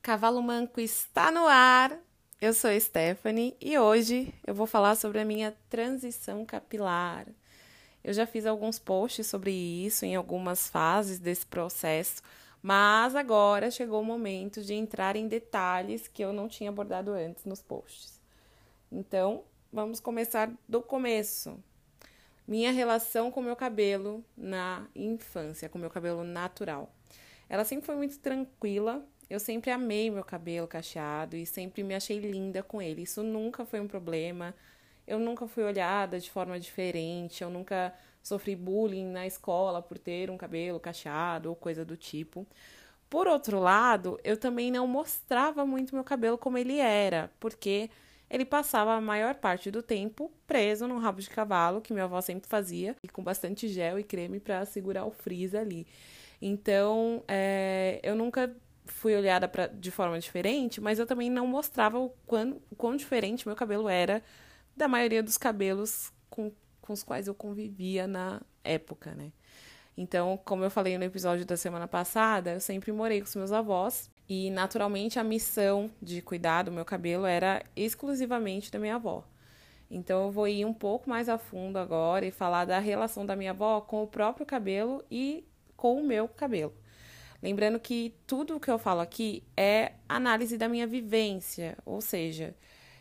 Cavalo Manco está no ar. Eu sou Stephanie e hoje eu vou falar sobre a minha transição capilar. Eu já fiz alguns posts sobre isso em algumas fases desse processo, mas agora chegou o momento de entrar em detalhes que eu não tinha abordado antes nos posts. Então, vamos começar do começo. Minha relação com meu cabelo na infância, com meu cabelo natural. Ela sempre foi muito tranquila, eu sempre amei meu cabelo cacheado e sempre me achei linda com ele. Isso nunca foi um problema. Eu nunca fui olhada de forma diferente, eu nunca sofri bullying na escola por ter um cabelo cacheado ou coisa do tipo. Por outro lado, eu também não mostrava muito meu cabelo como ele era, porque ele passava a maior parte do tempo preso no rabo de cavalo, que minha avó sempre fazia, e com bastante gel e creme para segurar o frizz ali. Então, é, eu nunca fui olhada pra, de forma diferente, mas eu também não mostrava o quão, o quão diferente meu cabelo era da maioria dos cabelos com, com os quais eu convivia na época, né? Então, como eu falei no episódio da semana passada, eu sempre morei com os meus avós e, naturalmente, a missão de cuidar do meu cabelo era exclusivamente da minha avó. Então, eu vou ir um pouco mais a fundo agora e falar da relação da minha avó com o próprio cabelo e com o meu cabelo. Lembrando que tudo o que eu falo aqui é análise da minha vivência, ou seja,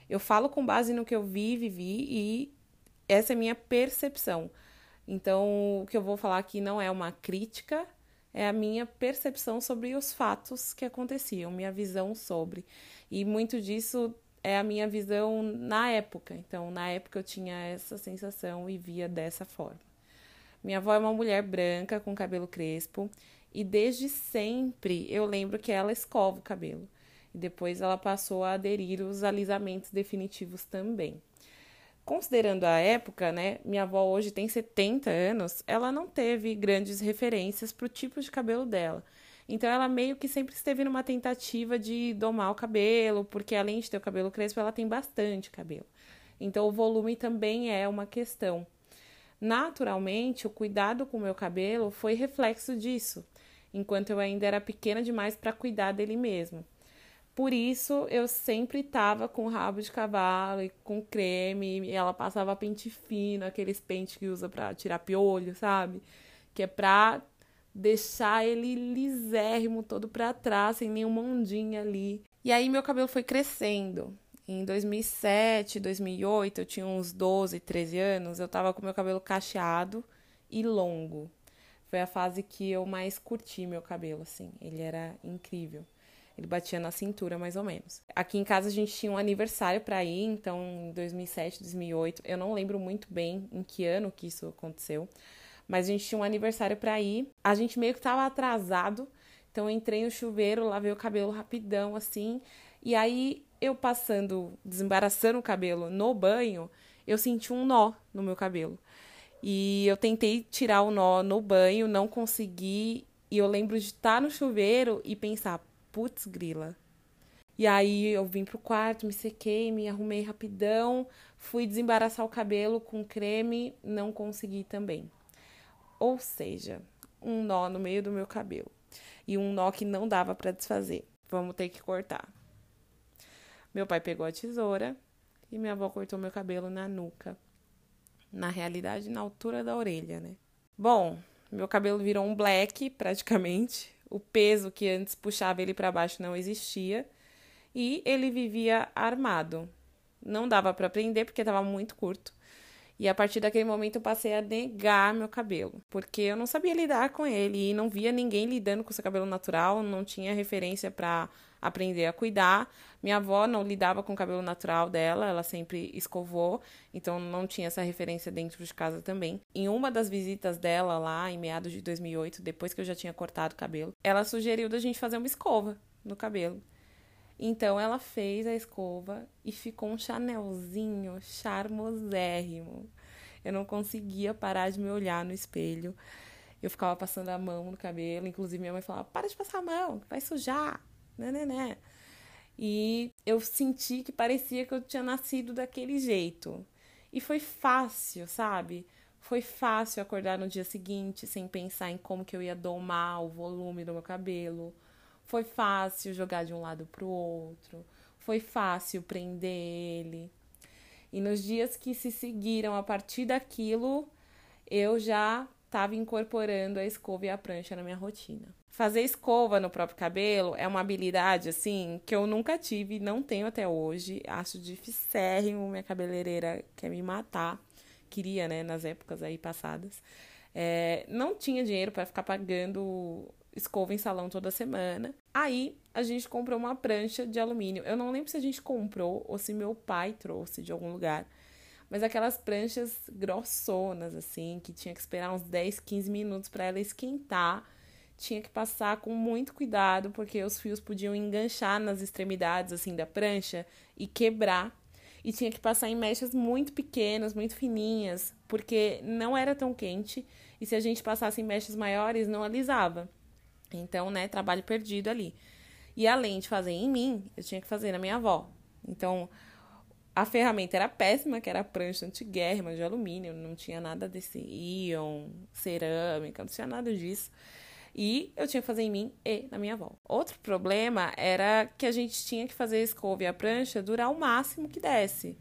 eu falo com base no que eu vi, vivi e essa é minha percepção. Então, o que eu vou falar aqui não é uma crítica, é a minha percepção sobre os fatos que aconteciam, minha visão sobre. E muito disso é a minha visão na época. Então, na época eu tinha essa sensação e via dessa forma. Minha avó é uma mulher branca com cabelo crespo e desde sempre eu lembro que ela escova o cabelo. E depois ela passou a aderir os alisamentos definitivos também. Considerando a época, né, minha avó hoje tem 70 anos, ela não teve grandes referências para o tipo de cabelo dela. Então ela meio que sempre esteve numa tentativa de domar o cabelo, porque além de ter o cabelo crespo, ela tem bastante cabelo. Então o volume também é uma questão. Naturalmente, o cuidado com o meu cabelo foi reflexo disso enquanto eu ainda era pequena demais para cuidar dele mesmo. Por isso, eu sempre tava com rabo de cavalo e com creme, e ela passava pente fino, aqueles pentes que usa para tirar piolho, sabe? Que é pra deixar ele lisérrimo, todo para trás, sem nenhuma ondinha ali. E aí meu cabelo foi crescendo. Em 2007, 2008, eu tinha uns 12, 13 anos, eu tava com meu cabelo cacheado e longo. Foi a fase que eu mais curti meu cabelo, assim. Ele era incrível. Ele batia na cintura, mais ou menos. Aqui em casa a gente tinha um aniversário para ir, então em 2007, 2008. Eu não lembro muito bem em que ano que isso aconteceu, mas a gente tinha um aniversário para ir. A gente meio que tava atrasado, então eu entrei no chuveiro, lavei o cabelo rapidão, assim. E aí eu passando, desembaraçando o cabelo no banho, eu senti um nó no meu cabelo. E eu tentei tirar o nó no banho, não consegui. E eu lembro de estar no chuveiro e pensar, putz, grila. E aí eu vim pro quarto, me sequei, me arrumei rapidão, fui desembaraçar o cabelo com creme, não consegui também. Ou seja, um nó no meio do meu cabelo. E um nó que não dava para desfazer. Vamos ter que cortar. Meu pai pegou a tesoura e minha avó cortou meu cabelo na nuca na realidade, na altura da orelha, né? Bom, meu cabelo virou um black praticamente. O peso que antes puxava ele para baixo não existia e ele vivia armado. Não dava para prender porque estava muito curto. E a partir daquele momento eu passei a negar meu cabelo, porque eu não sabia lidar com ele e não via ninguém lidando com seu cabelo natural, não tinha referência para aprender a cuidar. Minha avó não lidava com o cabelo natural dela, ela sempre escovou, então não tinha essa referência dentro de casa também. Em uma das visitas dela lá em meados de 2008, depois que eu já tinha cortado o cabelo, ela sugeriu da gente fazer uma escova no cabelo. Então ela fez a escova e ficou um chanelzinho charmosérrimo. Eu não conseguia parar de me olhar no espelho. Eu ficava passando a mão no cabelo, inclusive minha mãe falava: "Para de passar a mão, vai sujar". Né, né, né. E eu senti que parecia que eu tinha nascido daquele jeito. E foi fácil, sabe? Foi fácil acordar no dia seguinte sem pensar em como que eu ia domar o volume do meu cabelo. Foi fácil jogar de um lado para o outro. Foi fácil prender ele. E nos dias que se seguiram a partir daquilo, eu já estava incorporando a escova e a prancha na minha rotina. Fazer escova no próprio cabelo é uma habilidade, assim, que eu nunca tive, não tenho até hoje. Acho dificérrimo, minha cabeleireira quer me matar. Queria, né, nas épocas aí passadas. É, não tinha dinheiro para ficar pagando escova em salão toda semana. Aí a gente comprou uma prancha de alumínio. Eu não lembro se a gente comprou ou se meu pai trouxe de algum lugar. Mas aquelas pranchas grossonas, assim, que tinha que esperar uns 10, 15 minutos para ela esquentar tinha que passar com muito cuidado, porque os fios podiam enganchar nas extremidades assim da prancha e quebrar. E tinha que passar em mechas muito pequenas, muito fininhas, porque não era tão quente. E se a gente passasse em mechas maiores, não alisava. Então, né, trabalho perdido ali. E além de fazer em mim, eu tinha que fazer na minha avó. Então, a ferramenta era péssima, que era prancha antiguérrima de alumínio, não tinha nada desse íon, cerâmica, não tinha nada disso. E eu tinha que fazer em mim e na minha avó. Outro problema era que a gente tinha que fazer a escova e a prancha durar o máximo que desse.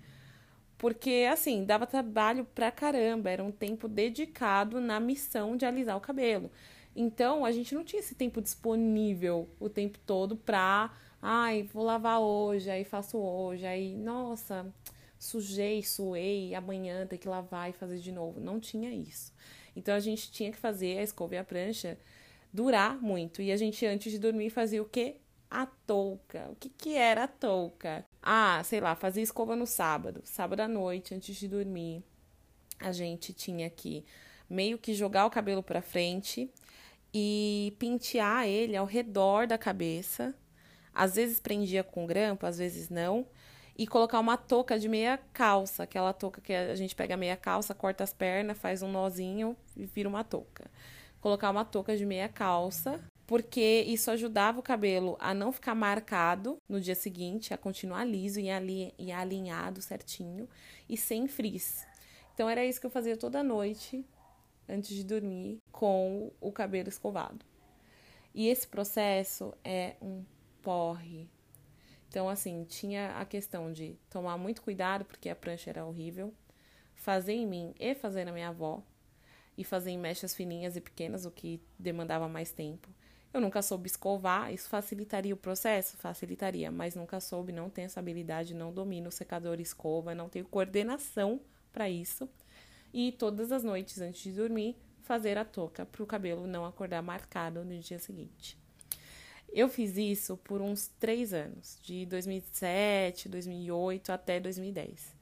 Porque, assim, dava trabalho pra caramba, era um tempo dedicado na missão de alisar o cabelo. Então, a gente não tinha esse tempo disponível o tempo todo pra, ai, vou lavar hoje, aí faço hoje, aí, nossa, sujei, suei, amanhã tem que lavar e fazer de novo. Não tinha isso. Então, a gente tinha que fazer a escova e a prancha durar muito. E a gente, antes de dormir, fazia o quê? A touca. O que, que era a touca? Ah, sei lá, fazia escova no sábado. Sábado à noite, antes de dormir, a gente tinha que meio que jogar o cabelo para frente e pentear ele ao redor da cabeça. Às vezes prendia com grampo, às vezes não. E colocar uma touca de meia calça, aquela touca que a gente pega meia calça, corta as pernas, faz um nozinho e vira uma touca colocar uma touca de meia calça, porque isso ajudava o cabelo a não ficar marcado no dia seguinte, a continuar liso e, ali, e alinhado certinho e sem frizz. Então era isso que eu fazia toda noite antes de dormir com o cabelo escovado. E esse processo é um porre. Então, assim, tinha a questão de tomar muito cuidado, porque a prancha era horrível, fazer em mim e fazer na minha avó, e fazer em mechas fininhas e pequenas, o que demandava mais tempo. Eu nunca soube escovar, isso facilitaria o processo? Facilitaria, mas nunca soube, não tenho essa habilidade, não domino o secador escova, não tenho coordenação para isso. E todas as noites antes de dormir, fazer a touca para o cabelo não acordar marcado no dia seguinte. Eu fiz isso por uns três anos, de 2007, 2008 até 2010.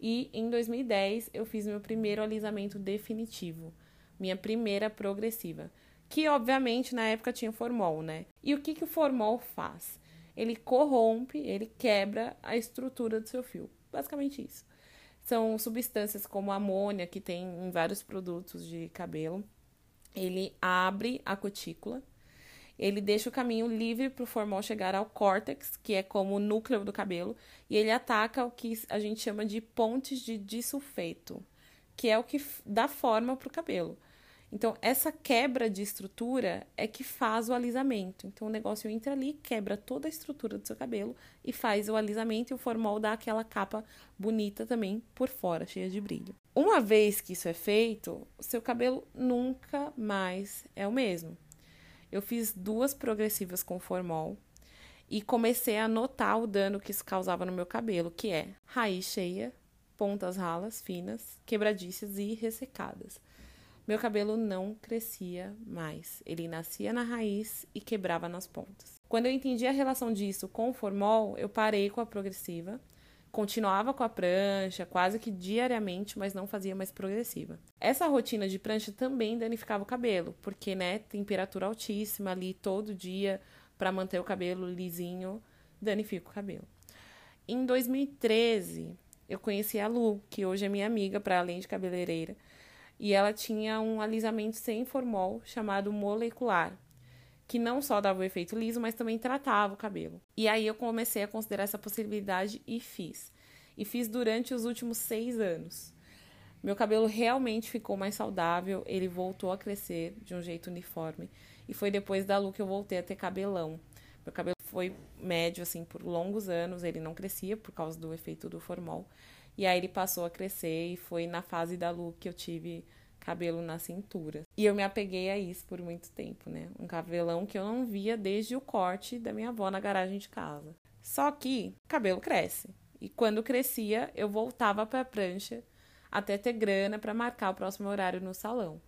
E em 2010 eu fiz meu primeiro alisamento definitivo, minha primeira progressiva, que obviamente na época tinha formol, né? E o que, que o formol faz? Ele corrompe, ele quebra a estrutura do seu fio. Basicamente isso. São substâncias como amônia, que tem em vários produtos de cabelo. Ele abre a cutícula ele deixa o caminho livre para o formol chegar ao córtex, que é como o núcleo do cabelo, e ele ataca o que a gente chama de pontes de disulfeto, que é o que dá forma para o cabelo. Então, essa quebra de estrutura é que faz o alisamento. Então, o negócio entra ali, quebra toda a estrutura do seu cabelo e faz o alisamento e o formol dá aquela capa bonita também por fora, cheia de brilho. Uma vez que isso é feito, o seu cabelo nunca mais é o mesmo eu fiz duas progressivas com formol e comecei a notar o dano que isso causava no meu cabelo, que é raiz cheia, pontas ralas, finas, quebradiças e ressecadas. Meu cabelo não crescia mais. Ele nascia na raiz e quebrava nas pontas. Quando eu entendi a relação disso com o formol, eu parei com a progressiva continuava com a prancha quase que diariamente, mas não fazia mais progressiva. Essa rotina de prancha também danificava o cabelo, porque, né, temperatura altíssima ali todo dia para manter o cabelo lisinho, danifica o cabelo. Em 2013, eu conheci a Lu, que hoje é minha amiga para além de cabeleireira, e ela tinha um alisamento sem formol chamado molecular, que não só dava o efeito liso, mas também tratava o cabelo. E aí eu comecei a considerar essa possibilidade e fiz. e fiz durante os últimos seis anos. Meu cabelo realmente ficou mais saudável, ele voltou a crescer de um jeito uniforme. E foi depois da Lu que eu voltei a ter cabelão. Meu cabelo foi médio, assim, por longos anos, ele não crescia por causa do efeito do formol. E aí ele passou a crescer e foi na fase da Lu que eu tive cabelo na cintura. E eu me apeguei a isso por muito tempo, né? Um cabelão que eu não via desde o corte da minha avó na garagem de casa. Só que cabelo cresce. E quando crescia, eu voltava para a prancha até ter grana para marcar o próximo horário no salão.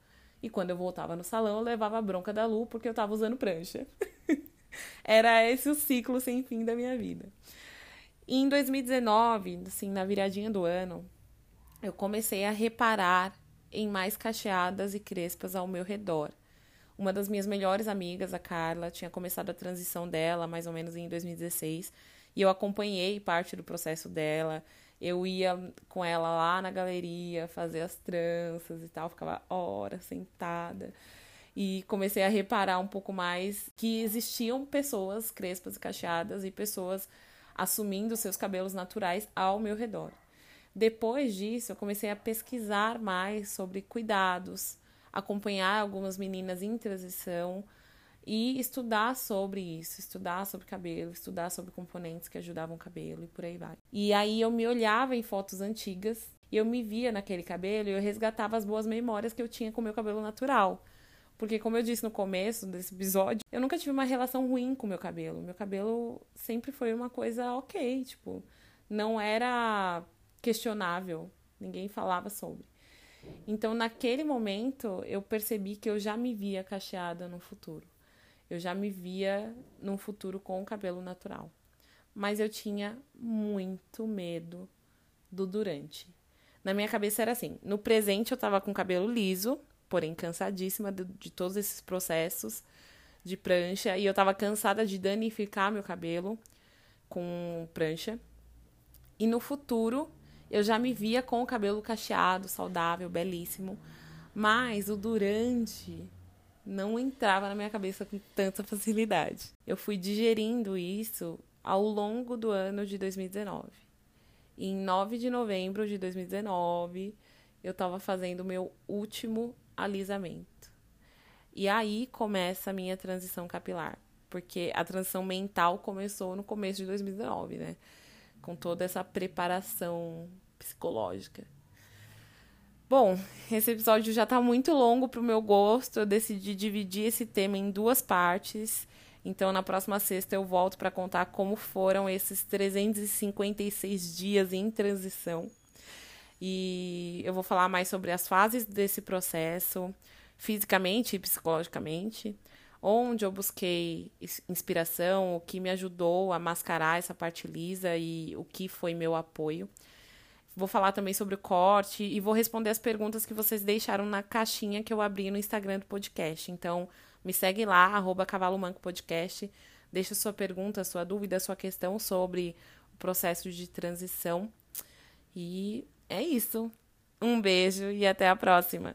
E quando eu voltava no salão, eu levava a bronca da Lu porque eu estava usando prancha. Era esse o ciclo sem fim da minha vida. E em 2019, assim, na viradinha do ano, eu comecei a reparar em mais cacheadas e crespas ao meu redor. Uma das minhas melhores amigas, a Carla, tinha começado a transição dela mais ou menos em 2016, e eu acompanhei parte do processo dela. Eu ia com ela lá na galeria fazer as tranças e tal, ficava horas sentada. E comecei a reparar um pouco mais que existiam pessoas crespas e cacheadas e pessoas assumindo seus cabelos naturais ao meu redor. Depois disso, eu comecei a pesquisar mais sobre cuidados, acompanhar algumas meninas em transição e estudar sobre isso, estudar sobre cabelo, estudar sobre componentes que ajudavam o cabelo e por aí vai. E aí eu me olhava em fotos antigas e eu me via naquele cabelo e eu resgatava as boas memórias que eu tinha com o meu cabelo natural. Porque, como eu disse no começo desse episódio, eu nunca tive uma relação ruim com meu cabelo. Meu cabelo sempre foi uma coisa ok, tipo, não era questionável, ninguém falava sobre. Então, naquele momento, eu percebi que eu já me via cacheada no futuro. Eu já me via num futuro com o cabelo natural. Mas eu tinha muito medo do durante. Na minha cabeça era assim: no presente eu tava com cabelo liso, porém cansadíssima de, de todos esses processos de prancha e eu tava cansada de danificar meu cabelo com prancha. E no futuro eu já me via com o cabelo cacheado, saudável, belíssimo, mas o durante não entrava na minha cabeça com tanta facilidade. Eu fui digerindo isso ao longo do ano de 2019. E em 9 de novembro de 2019, eu estava fazendo o meu último alisamento. E aí começa a minha transição capilar, porque a transição mental começou no começo de 2019, né? Com toda essa preparação psicológica. Bom, esse episódio já tá muito longo pro meu gosto. Eu decidi dividir esse tema em duas partes. Então, na próxima sexta, eu volto para contar como foram esses 356 dias em transição. E eu vou falar mais sobre as fases desse processo, fisicamente e psicologicamente, onde eu busquei inspiração, o que me ajudou a mascarar essa parte lisa e o que foi meu apoio. Vou falar também sobre o corte e vou responder as perguntas que vocês deixaram na caixinha que eu abri no Instagram do podcast. Então, me segue lá, arroba Cavalo Manco Podcast. Deixa sua pergunta, sua dúvida, sua questão sobre o processo de transição. E é isso. Um beijo e até a próxima.